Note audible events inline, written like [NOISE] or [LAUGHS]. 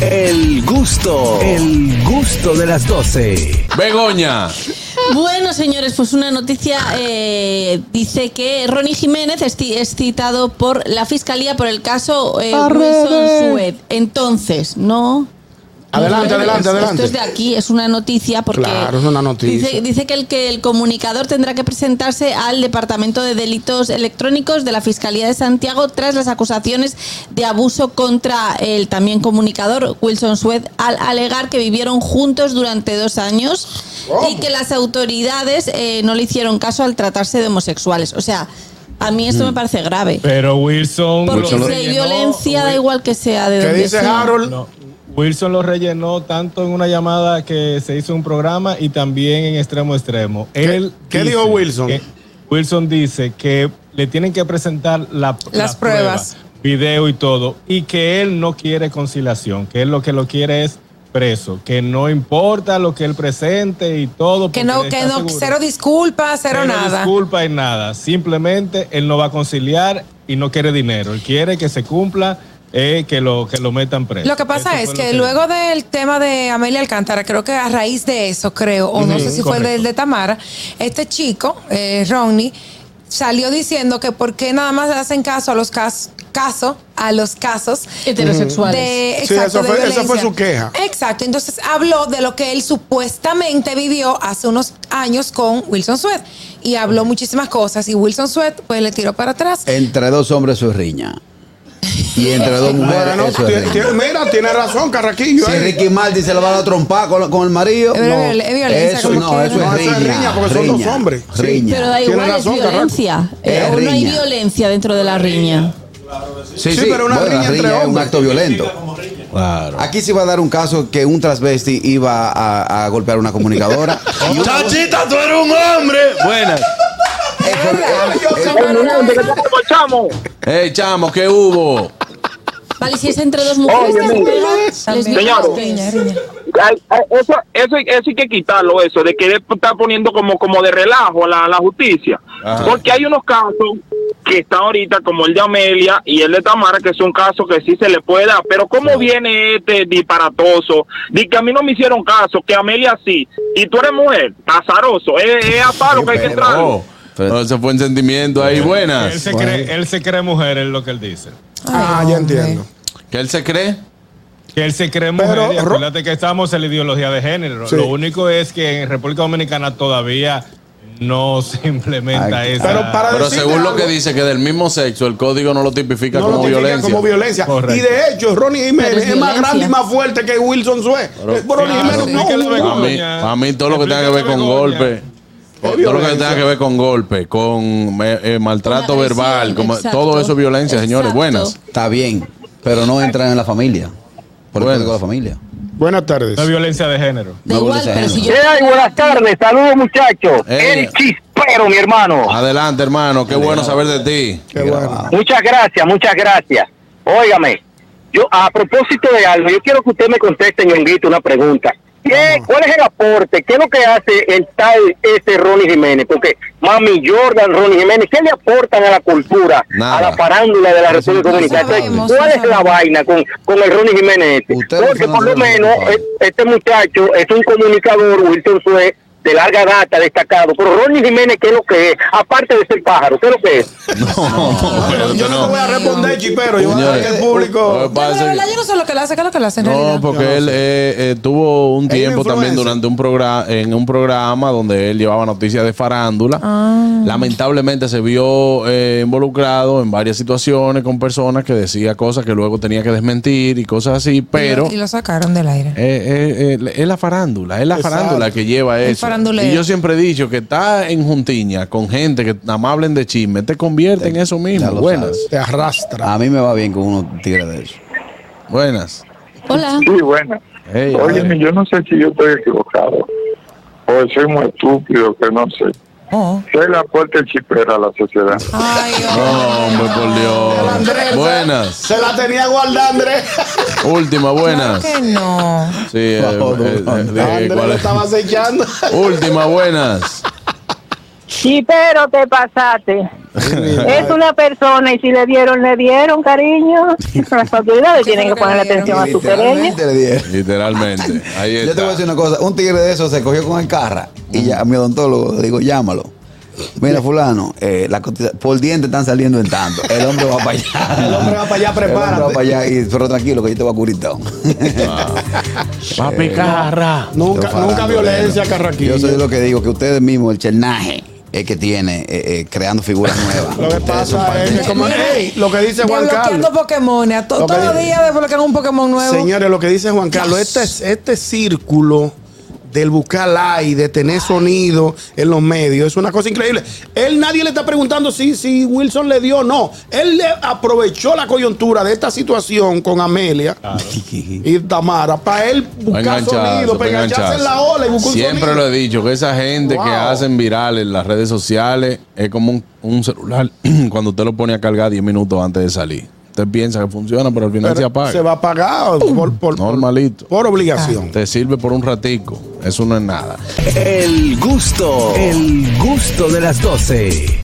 El gusto, el gusto de las 12. Begoña. Bueno, señores, pues una noticia eh, dice que Ronnie Jiménez es, ci- es citado por la fiscalía por el caso eh, Wilson Sued. Entonces, no. Adelante, no, adelante, esto adelante. es de aquí, es una noticia porque Claro, es una noticia. Dice, dice que el que el comunicador tendrá que presentarse al Departamento de Delitos Electrónicos de la Fiscalía de Santiago tras las acusaciones de abuso contra el también comunicador Wilson Sued al alegar que vivieron juntos durante dos años y que las autoridades eh, no le hicieron caso al tratarse de homosexuales. O sea, a mí esto me parece grave. Pero Wilson. Porque lo si hay violencia, da Wil- igual que sea de ¿Qué donde dice sea. Harold? No, Wilson lo rellenó tanto en una llamada que se hizo un programa y también en extremo extremo. Él qué dijo Wilson? que- Wilson dice que le tienen que presentar la, Las la pruebas. prueba, video y todo, y que él no quiere conciliación, que él lo que lo quiere es preso, que no importa lo que él presente y todo. Que no, que no, seguro. cero disculpas, cero, Cero nada. disculpa y nada. Simplemente él no va a conciliar y no quiere dinero. Él quiere que se cumpla, eh, que, lo, que lo metan preso. Lo que pasa Eso es que luego del tema de Amelia Alcántara, creo que a raíz de eso, creo, o no sé si fue del de Tamara, este chico, eh, Ronnie, salió diciendo que por qué nada más le hacen caso a los casos, caso a los casos Heterosexuales. de, Sí, exacto, fue- esa fue su queja. Exacto, entonces habló de lo que él supuestamente vivió hace unos años con Wilson Sweat y habló muchísimas cosas y Wilson Sweat pues le tiró para atrás. Entre dos hombres es riña. Y entre dos mujeres Bueno, eso ti- es ti- riña. mira, tiene razón, Carraquillo. Si eh. Ricky Martin se lo va a dar trompar con, con el marido, no. viol- es violencia, eso no, eso No, es eso es riña. riña, porque son dos riña, hombres. Sí. Riña. Pero da igual, razón, es violencia. Eh, no hay riña. violencia dentro de la riña. Sí, Sí, sí, pero una bueno, riña la entre riña es un acto violento. Claro. Aquí se va a dar un caso que un transvesti iba a, a golpear a una comunicadora. [LAUGHS] Chachita, tú eres un hombre. Buenas. Hey, chamo, ¿qué hubo? Vale, si es entre dos mujeres que se pegan, les También. digo Riña, que- riña. Ay, ay, Eso, eso, eso hay que quitarlo, eso, de que está poniendo como, como de relajo la, la justicia. Ajá. Porque hay unos casos que están ahorita, como el de Amelia y el de Tamara, que son casos que sí se le puede dar. Pero ¿cómo viene este disparatoso? Dice que a mí no me hicieron caso, que Amelia sí. Y tú eres mujer, azaroso, es, es a palo que hay que entrar. No, ese fue un sentimiento ahí. Él Buenas. se, cree, él se cree mujer, es lo que él dice. Ah, ya entiendo. ¿Qué él se cree? Que él se cree Pero, mujer. y Ro- acuérdate que estamos en la ideología de género. Sí. Lo único es que en República Dominicana todavía no [LAUGHS] se implementa Ay, esa. Pero para Pero según lo que dice que del mismo sexo, el código no lo tipifica no como lo tipifica violencia. como violencia. Correcto. Y de hecho, Ronnie Jiménez Pero es, es más grande y más fuerte que Wilson Sue. Ronnie Claro, Jiménez no. explícale, no, Para mí, para mí todo lo que tenga que ver con golpe. Todo lo que tenga que ver con golpe, con eh, eh, maltrato verbal, como, exacto. todo eso es violencia, señores. Buenas. Está bien, pero no entran en la familia. Por de la familia. Buenas tardes. No violencia de género. No igual, violencia de si yo. ¿Qué hay? Buenas tardes, saludos muchachos. Eh. El chispero, mi hermano. Adelante, hermano. Qué bueno saber de ti. Qué bueno. Muchas gracias, muchas gracias. Óigame, yo a propósito de algo, yo quiero que usted me conteste, ñonguito, una pregunta. ¿Qué, ¿Cuál es el aporte? ¿Qué es lo que hace el tal este Ronnie Jiménez? Porque Mami Jordan, Ronnie Jiménez, ¿qué le aportan a la cultura, Nada. a la farándula de la República Dominicana? ¿Cuál es la vaina con, con el Ronnie Jiménez este? Porque por lo menos eh, este muchacho es un comunicador, Wilson Sue, de larga data, destacado. Pero Ronnie Jiménez, ¿qué es lo que es? Aparte de ser pájaro, ¿qué es lo que es? [LAUGHS] Yo, yo no te voy a responder, chipero. Yo voy a el público. Yo, que- verdad, yo no sé lo que le hace, qué es lo que le hace en No, realidad. porque él eh, eh, tuvo un tiempo también durante un programa, en un programa donde él llevaba noticias de farándula. Ah. Lamentablemente se vio eh, involucrado en varias situaciones con personas que decía cosas que luego tenía que desmentir y cosas así, pero Y lo, y lo sacaron del aire. eh, eh, eh, es la farándula, es la Exacto. farándula que lleva eso. Y yo siempre he dicho que está en juntiña con gente que nada más hablen de chisme, te convierte en eso mismo. Buenas, sabes. Te arrastra. A mí me va bien con unos tigres de eso. buenas. Hola. Sí. Hey, Óyeme, yo no sé si yo estoy equivocado o soy muy estúpido, que no sé. Oh. ¿Qué es la aporte chipera a la sociedad? Ay, no, hombre, por Dios. Andrés, Buenas. Se la tenía guardada, Andrés. Última, buenas. que no. Sí, eh, No, no, eh, eh, Andrés ¿cuál lo es? estaba acechando. Última, buenas. Sí, pero te pasaste. Es una persona y si le dieron, le dieron, cariño. [LAUGHS] Las autoridades tienen que poner atención a su querella. Literalmente Yo te voy a decir una cosa. Un tigre de esos se cogió con el carra y ya a mi odontólogo le digo, llámalo. Mira, fulano, eh, la por diente están saliendo en tanto. El hombre va para allá. El hombre va para allá, El hombre va prepárate. para allá y pero tranquilo que yo te voy a curir todo. [LAUGHS] Papi Carra. Nunca, nunca violencia, carraquillo. Yo soy lo que digo, que ustedes mismos, el chernaje, es que tiene eh, eh, creando figuras nuevas. Lo que pasa es que, como, lo que dice Juan Carlos. Pokémon. todos los días desbloquean un Pokémon nuevo. Señores, lo que dice Juan Carlos, este, este círculo del buscar like, de tener sonido en los medios, es una cosa increíble. Él nadie le está preguntando si, si Wilson le dio o no. Él le aprovechó la coyuntura de esta situación con Amelia y Tamara para él buscar sonido, pa' para engancharse en la ola y buscar un Siempre sonido. lo he dicho, que esa gente que hacen viral en las redes sociales es como un, un celular [CLEARS THROAT] cuando usted lo pone a cargar 10 minutos antes de salir. Usted piensa que funciona, pero al final Pero se apaga. se va a pagar por, por- Normalito. por obligación. Te sirve por un ratico. Eso no es nada. El gusto, el gusto de las 12.